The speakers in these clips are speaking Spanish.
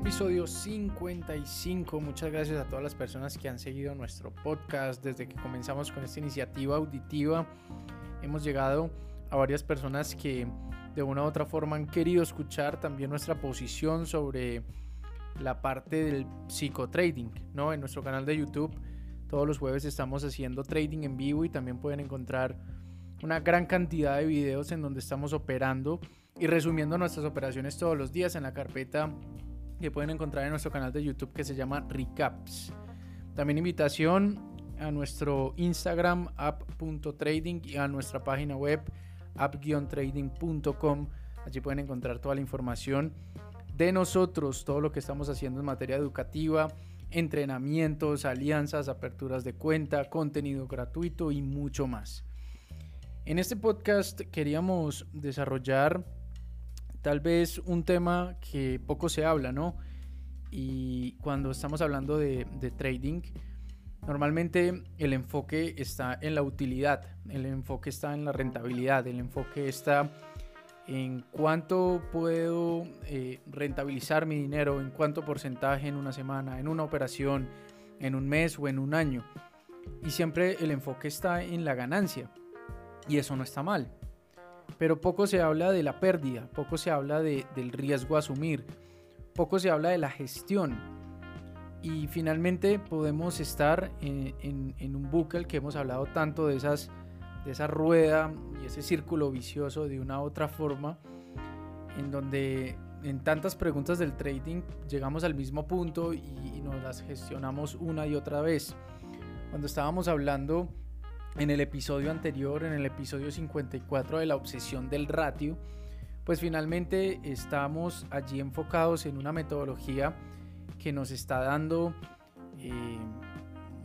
episodio 55. Muchas gracias a todas las personas que han seguido nuestro podcast desde que comenzamos con esta iniciativa auditiva. Hemos llegado a varias personas que de una u otra forma han querido escuchar también nuestra posición sobre la parte del psicotrading, ¿no? En nuestro canal de YouTube todos los jueves estamos haciendo trading en vivo y también pueden encontrar una gran cantidad de videos en donde estamos operando y resumiendo nuestras operaciones todos los días en la carpeta que pueden encontrar en nuestro canal de YouTube que se llama Recaps. También invitación a nuestro Instagram app.trading y a nuestra página web app-trading.com. Allí pueden encontrar toda la información de nosotros, todo lo que estamos haciendo en materia educativa, entrenamientos, alianzas, aperturas de cuenta, contenido gratuito y mucho más. En este podcast queríamos desarrollar tal vez un tema que poco se habla, ¿no? Y cuando estamos hablando de, trading, normalmente el enfoque está en la utilidad, el enfoque está en la rentabilidad, el enfoque está en cuánto puedo eh, rentabilizar mi dinero, en cuánto porcentaje en una semana, en una operación, en un mes o en un año. Y siempre el enfoque está en la ganancia. Y eso no está mal pero poco se habla de la pérdida, poco se habla de, del riesgo a asumir, poco se habla de la gestión. Y finalmente podemos estar en, en, un bucle que hemos hablado tanto de, esas, de esa rueda y ese círculo vicioso de una u otra forma, en donde en tantas preguntas del trading llegamos al mismo punto y, y nos las gestionamos una y otra vez. Cuando estábamos hablando en el episodio anterior, en el episodio 54 de la obsesión del ratio, pues finalmente estamos allí enfocados en una metodología que nos está dando eh,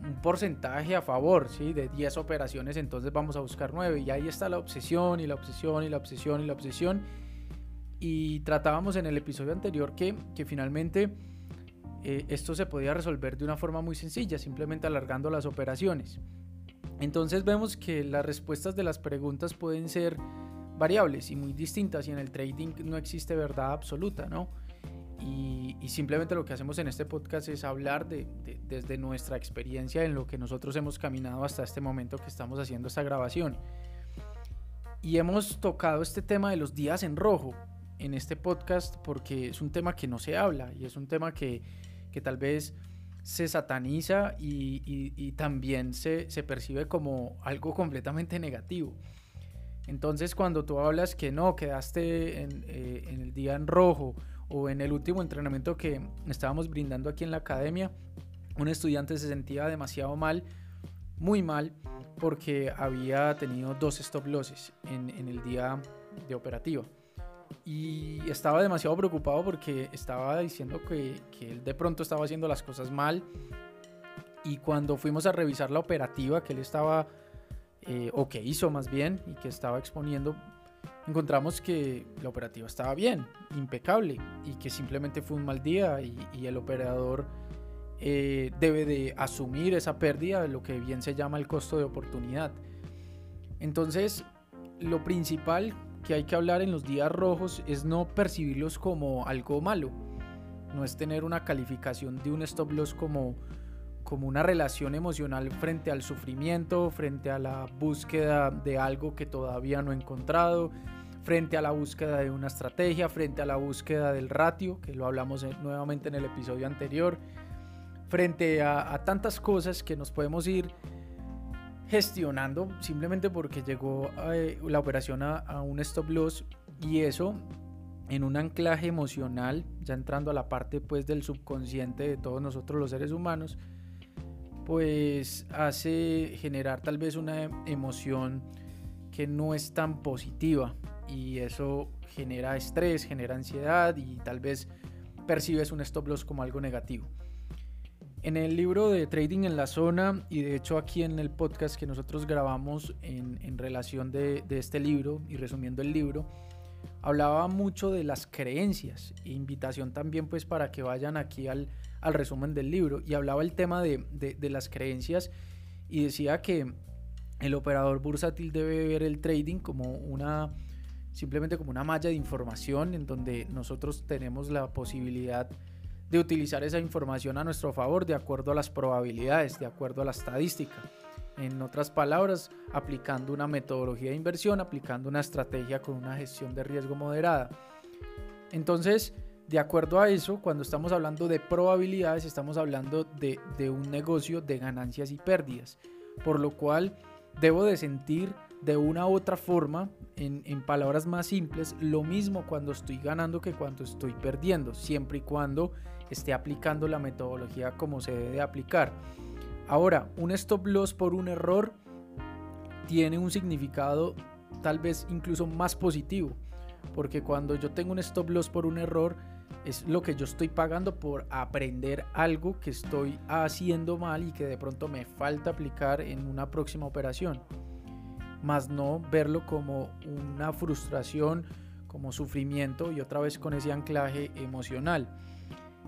un porcentaje a favor, ¿sí? De 10 operaciones, entonces vamos a buscar 9 y ahí está la obsesión y la obsesión y la obsesión y la obsesión. Y tratábamos en el episodio anterior que, que finalmente eh, esto se podía resolver de una forma muy sencilla, simplemente alargando las operaciones. Entonces vemos que las respuestas de las preguntas pueden ser variables y muy distintas y en el trading no existe verdad absoluta, ¿no? Y, simplemente lo que hacemos en este podcast es hablar de, desde nuestra experiencia en lo que nosotros hemos caminado hasta este momento que estamos haciendo esta grabación. Y hemos tocado este tema de los días en rojo en este podcast porque es un tema que no se habla y es un tema que, que tal vez se sataniza y, también se, percibe como algo completamente negativo. Entonces cuando tú hablas que no, quedaste eh, en, el día en rojo o en el último entrenamiento que estábamos brindando aquí en la academia, un estudiante se sentía demasiado mal, muy mal, porque había tenido dos stop losses en, en el día de operativa y estaba demasiado preocupado porque estaba diciendo que, él de pronto estaba haciendo las cosas mal. Y cuando fuimos a revisar la operativa que él estaba eh, o que hizo más bien y que estaba exponiendo encontramos que la operativa estaba bien impecable y que simplemente fue un mal día y, y el operador eh, debe de asumir esa pérdida lo que bien se llama el costo de oportunidad. Entonces lo principal que hay que hablar en los días rojos es no percibirlos como algo malo. No es tener una calificación de un stop loss como, como una relación emocional frente al sufrimiento, frente a la búsqueda de algo que todavía no he encontrado, frente a la búsqueda de una estrategia, frente a la búsqueda del ratio, que lo hablamos nuevamente en el episodio anterior, frente a tantas cosas que nos podemos ir gestionando simplemente porque llegó eh, la operación a, un stop loss y eso en un anclaje emocional, ya entrando a la parte pues del subconsciente de todos nosotros los seres humanos, pues hace generar tal vez una emoción que no es tan positiva y eso genera estrés, genera ansiedad y tal vez percibes un stop loss como algo negativo. En el libro de Trading en la Zona y de hecho aquí en el podcast que nosotros grabamos en, relación de, este libro y resumiendo el libro, hablaba mucho de las creencias. E invitación también pues para que vayan aquí al, resumen del libro y hablaba el tema de, de las creencias y decía que el operador bursátil debe ver el trading como una simplemente como una malla de información en donde nosotros tenemos la posibilidad de utilizar esa información a nuestro favor de acuerdo a las probabilidades, de acuerdo a la estadística. En otras palabras, aplicando una metodología de inversión, aplicando una estrategia con una gestión de riesgo moderada. Entonces, de acuerdo a eso, cuando estamos hablando de probabilidades, estamos hablando de, de, un negocio de ganancias y pérdidas. Por lo cual, debo de sentir de una u otra forma, en, palabras más simples, lo mismo cuando estoy ganando que cuando estoy perdiendo, siempre y cuando esté aplicando la metodología como se debe aplicar. Ahora, un stop loss por un error tiene un significado tal vez incluso más positivo, porque cuando yo tengo un stop loss por un error, es lo que yo estoy pagando por aprender algo que estoy haciendo mal y que de pronto me falta aplicar en una próxima operación. Más no verlo como una frustración, como sufrimiento y otra vez con ese anclaje emocional.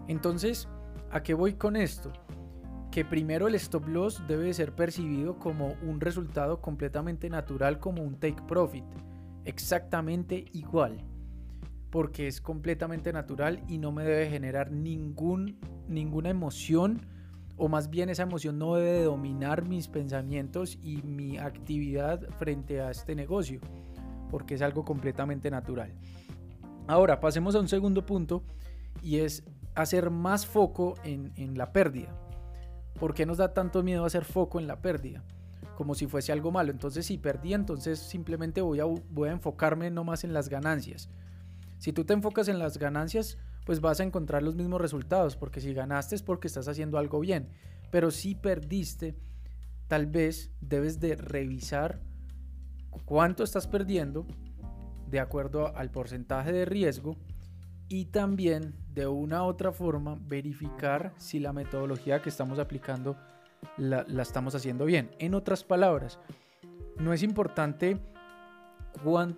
Entonces, ¿a qué voy con esto? Que primero el stop loss debe ser percibido como un resultado completamente natural, como un take profit, exactamente igual, porque es completamente natural y no me debe generar ningún, ninguna emoción, o más bien esa emoción no debe dominar mis pensamientos y mi actividad frente a este negocio, porque es algo completamente natural. Ahora, pasemos a un segundo punto y es hacer más foco en, la pérdida. ¿Por qué nos da tanto miedo hacer foco en la pérdida? Como si fuese algo malo. Entonces, si perdí, entonces simplemente voy a, voy a enfocarme más en las ganancias. Si tú te enfocas en las ganancias, pues vas a encontrar los mismos resultados, porque si ganaste es porque estás haciendo algo bien. Pero si perdiste, tal vez debes de revisar cuánto estás perdiendo de acuerdo al porcentaje de riesgo y también de una u otra forma verificar si la metodología que estamos aplicando la, estamos haciendo bien. En otras palabras, no es importante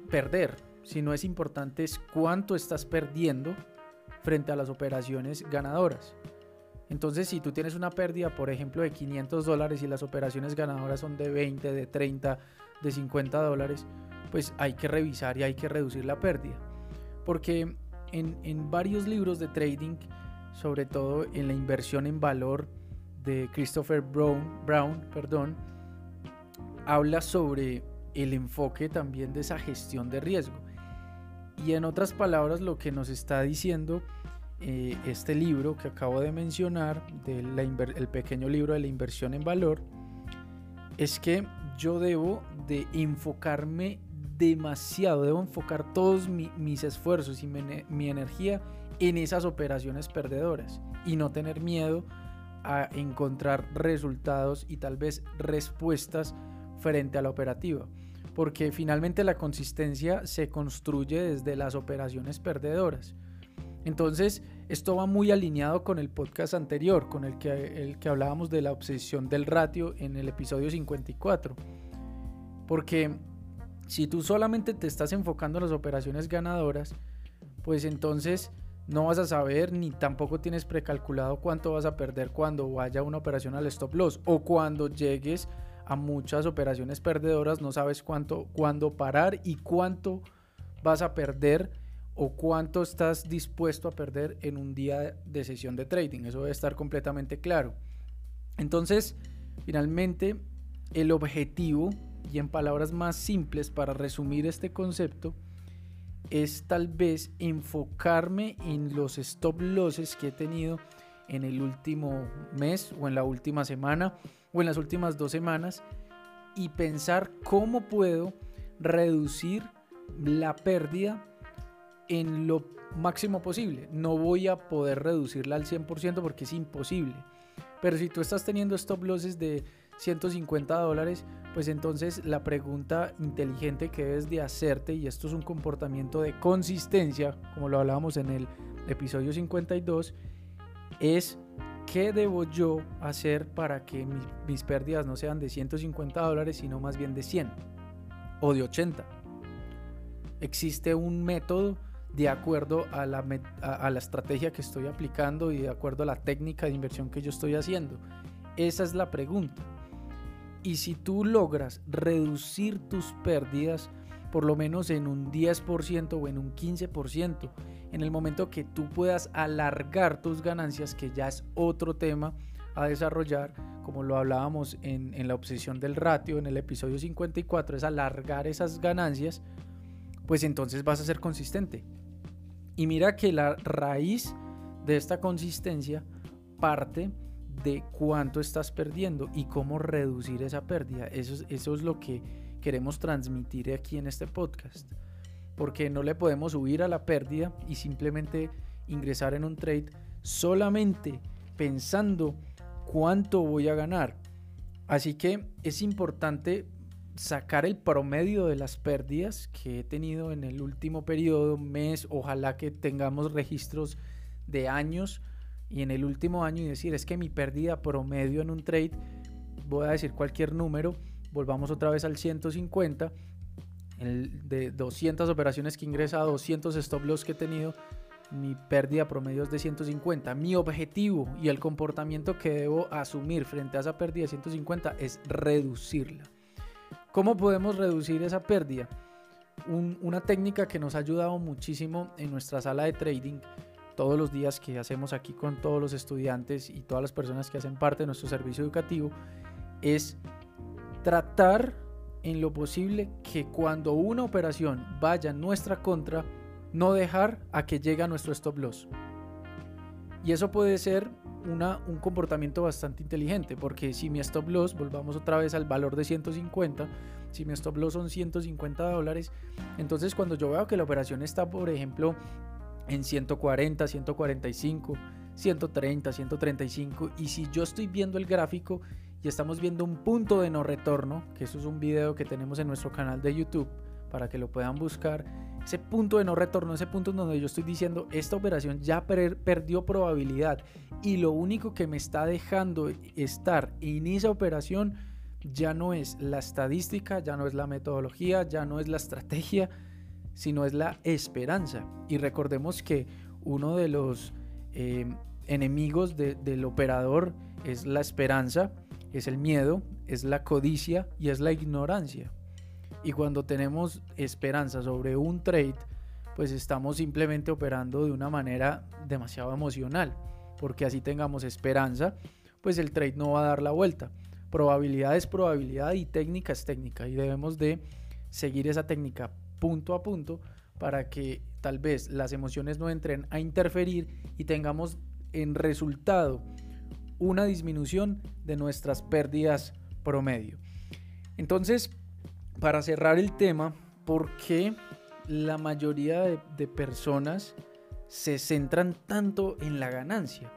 perder, sino es importante es cuánto estás perdiendo frente a las operaciones ganadoras. Entonces, si tú tienes una pérdida, por ejemplo, de 500 dólares y las operaciones ganadoras son de 20, de 30, de 50 dólares, pues hay que revisar y hay que reducir la pérdida. Porque en, varios libros de trading, sobre todo en la inversión en valor de Christopher Brown, Brown perdón, habla sobre el enfoque también de esa gestión de riesgo. Y en otras palabras, lo que nos está diciendo eh, este libro que acabo de mencionar, el pequeño libro de la inversión en valor, es que yo debo de enfocarme demasiado, debo enfocar todos mis esfuerzos y mi, energía en esas operaciones perdedoras y no tener miedo a encontrar resultados y tal vez respuestas frente a la operativa. Porque finalmente la consistencia se construye desde las operaciones perdedoras. Entonces, esto va muy alineado con el podcast anterior, con el que, el que hablábamos de la obsesión del ratio en el episodio 54. Porque si tú solamente te estás enfocando en las operaciones ganadoras, pues entonces no vas a saber ni tampoco tienes precalculado cuánto vas a perder cuando vaya una operación al stop loss o cuando llegues a muchas operaciones perdedoras no sabes cuánto cuándo parar y cuánto vas a perder o cuánto estás dispuesto a perder en un día de sesión de trading. Eso debe estar completamente claro. Entonces, finalmente, el objetivo y en palabras más simples para resumir este concepto, es tal vez enfocarme en los stop losses que he tenido en el último mes o en la última semana o en las últimas dos semanas y pensar cómo puedo reducir la pérdida en lo máximo posible. No voy a poder reducirla al 100% porque es imposible. Pero si tú estás teniendo stop losses de 150 dólares, pues entonces la pregunta inteligente que debes de hacerte, y esto es un comportamiento de consistencia, como lo hablábamos en el episodio 52, es qué debo yo hacer para que mis, pérdidas no sean de 150 dólares, sino más bien de 100 o de 80. Existe un método de acuerdo a la, a la estrategia que estoy aplicando y de acuerdo a la técnica de inversión que yo estoy haciendo. Esa es la pregunta. Y si tú logras reducir tus pérdidas por lo menos en un 10% o en un 15%. En el momento que tú puedas alargar tus ganancias, que ya es otro tema a desarrollar, como lo hablábamos en, la obsesión del ratio en el episodio 54, es alargar esas ganancias, pues entonces vas a ser consistente. Y mira que la raíz de esta consistencia parte de cuánto estás perdiendo y cómo reducir esa pérdida. Eso es lo que queremos transmitir aquí en este podcast. Porque no le podemos subir a la pérdida y simplemente ingresar en un trade solamente pensando cuánto voy a ganar. Así que es importante sacar el promedio de las pérdidas que he tenido en el último periodo, mes, ojalá que tengamos registros de años y en el último año y decir es que mi pérdida promedio en un trade, voy a decir cualquier número, volvamos otra vez al 150, de 200 operaciones que he ingresado, 200 stop loss que he tenido, mi pérdida promedio es de 150. Mi objetivo y el comportamiento que debo asumir frente a esa pérdida de 150 es reducirla. ¿Cómo podemos reducir esa pérdida? una técnica que nos ha ayudado muchísimo en nuestra sala de trading todos los días que hacemos aquí con todos los estudiantes y todas las personas que hacen parte de nuestro servicio educativo es tratar en lo posible que cuando una operación vaya en nuestra contra, no dejar a que llegue a nuestro stop loss. Y eso puede ser una, un comportamiento bastante inteligente, porque si mi stop loss, volvamos otra vez al valor de 150, si mi stop loss son 150 dólares, entonces cuando yo veo que la operación está, por ejemplo, en 140, 145, 130, 135. Y si yo estoy viendo el gráfico y estamos viendo un punto de no retorno, que eso es un video que tenemos en nuestro canal de YouTube para que lo puedan buscar, ese punto de no retorno, ese punto donde yo estoy diciendo esta operación ya perdió probabilidad y lo único que me está dejando estar en esa operación ya no es la estadística, ya no es la metodología, ya no es la estrategia, sino es la esperanza. Y recordemos que uno de los eh, enemigos del operador es la esperanza, es el miedo, es la codicia y es la ignorancia. Y cuando tenemos esperanza sobre un trade, pues estamos simplemente operando de una manera demasiado emocional, porque así tengamos esperanza, pues el trade no va a dar la vuelta. Probabilidad es probabilidad y técnica es técnica y debemos de seguir esa técnica punto a punto para que tal vez las emociones no entren a interferir y tengamos en resultado una disminución de nuestras pérdidas promedio. Entonces, para cerrar el tema, ¿por qué la mayoría de, de personas se centran tanto en la ganancia?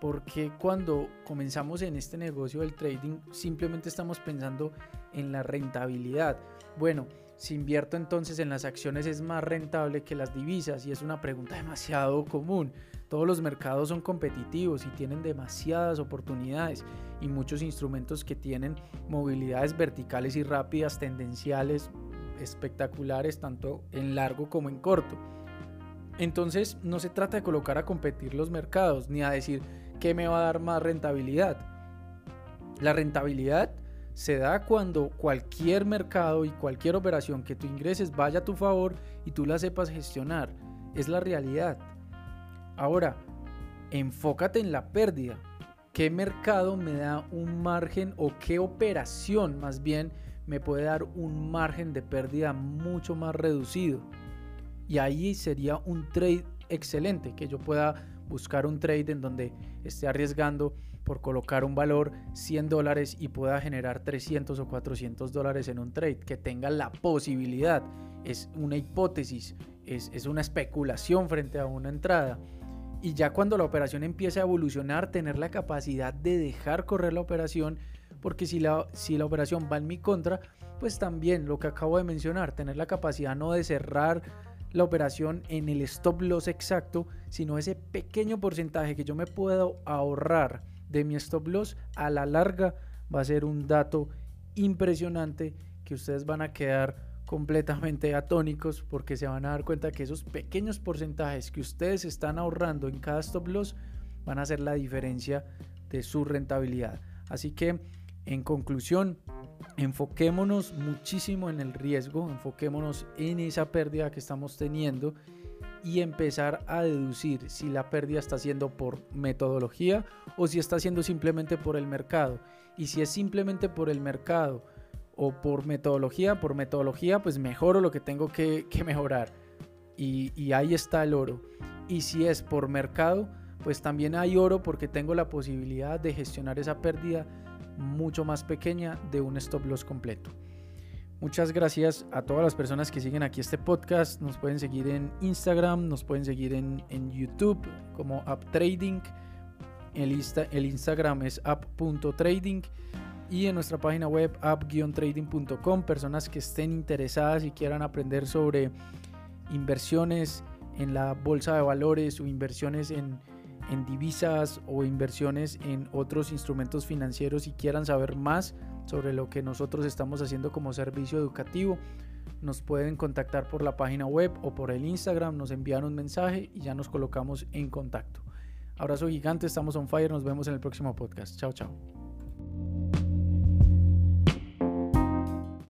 Porque cuando comenzamos en este negocio del trading simplemente estamos pensando en la rentabilidad. Bueno, si invierto entonces en las acciones es más rentable que las divisas y es una pregunta demasiado común. Todos los mercados son competitivos y tienen demasiadas oportunidades y muchos instrumentos que tienen movilidades verticales y rápidas, tendenciales, espectaculares, tanto en largo como en corto. Entonces no se trata de colocar a competir los mercados ni a decir qué me va a dar más rentabilidad. La rentabilidad se da cuando cualquier mercado y cualquier operación que tú ingreses vaya a tu favor y tú la sepas gestionar. Es la realidad. Ahora, enfócate en la pérdida. ¿Qué mercado me da un margen o qué operación más bien me puede dar un margen de pérdida mucho más reducido? Y ahí sería un trade excelente, que yo pueda buscar un trade en donde esté arriesgando por colocar un valor 100 dólares y pueda generar 300 o 400 dólares en un trade, que tenga la posibilidad, es una hipótesis, es, es una especulación frente a una entrada. Y ya cuando la operación empiece a evolucionar, tener la capacidad de dejar correr la operación, porque si la, si la operación va en mi contra, pues también lo que acabo de mencionar, tener la capacidad no de cerrar la operación en el stop loss exacto, sino ese pequeño porcentaje que yo me puedo ahorrar de mi stop loss a la larga va a ser un dato impresionante que ustedes van a quedar completamente atónicos porque se van a dar cuenta que esos pequeños porcentajes que ustedes están ahorrando en cada stop loss van a hacer la diferencia de su rentabilidad. Así que En conclusión, enfoquémonos muchísimo en el riesgo, enfoquémonos en esa pérdida que estamos teniendo y empezar a deducir si la pérdida está siendo por metodología o si está siendo simplemente por el mercado. Y si es simplemente por el mercado o por metodología, por metodología, pues mejoro lo que tengo que, mejorar. Y, ahí está el oro. Y si es por mercado, pues también hay oro porque tengo la posibilidad de gestionar esa pérdida mucho más pequeña de un stop loss completo. Muchas gracias a todas las personas que siguen aquí este podcast. Nos pueden seguir en Instagram, nos pueden seguir en, YouTube como AppTrading. El, el Instagram es app.trading y en nuestra página web app-trading.com. Personas que estén interesadas y quieran aprender sobre inversiones en la bolsa de valores o inversiones en, en divisas o inversiones en otros instrumentos financieros y quieran saber más sobre lo que nosotros estamos haciendo como servicio educativo, nos pueden contactar por la página web o por el Instagram, nos envían un mensaje y ya nos colocamos en contacto. Abrazo gigante, estamos on fire, nos vemos en el próximo podcast. Chao, chao.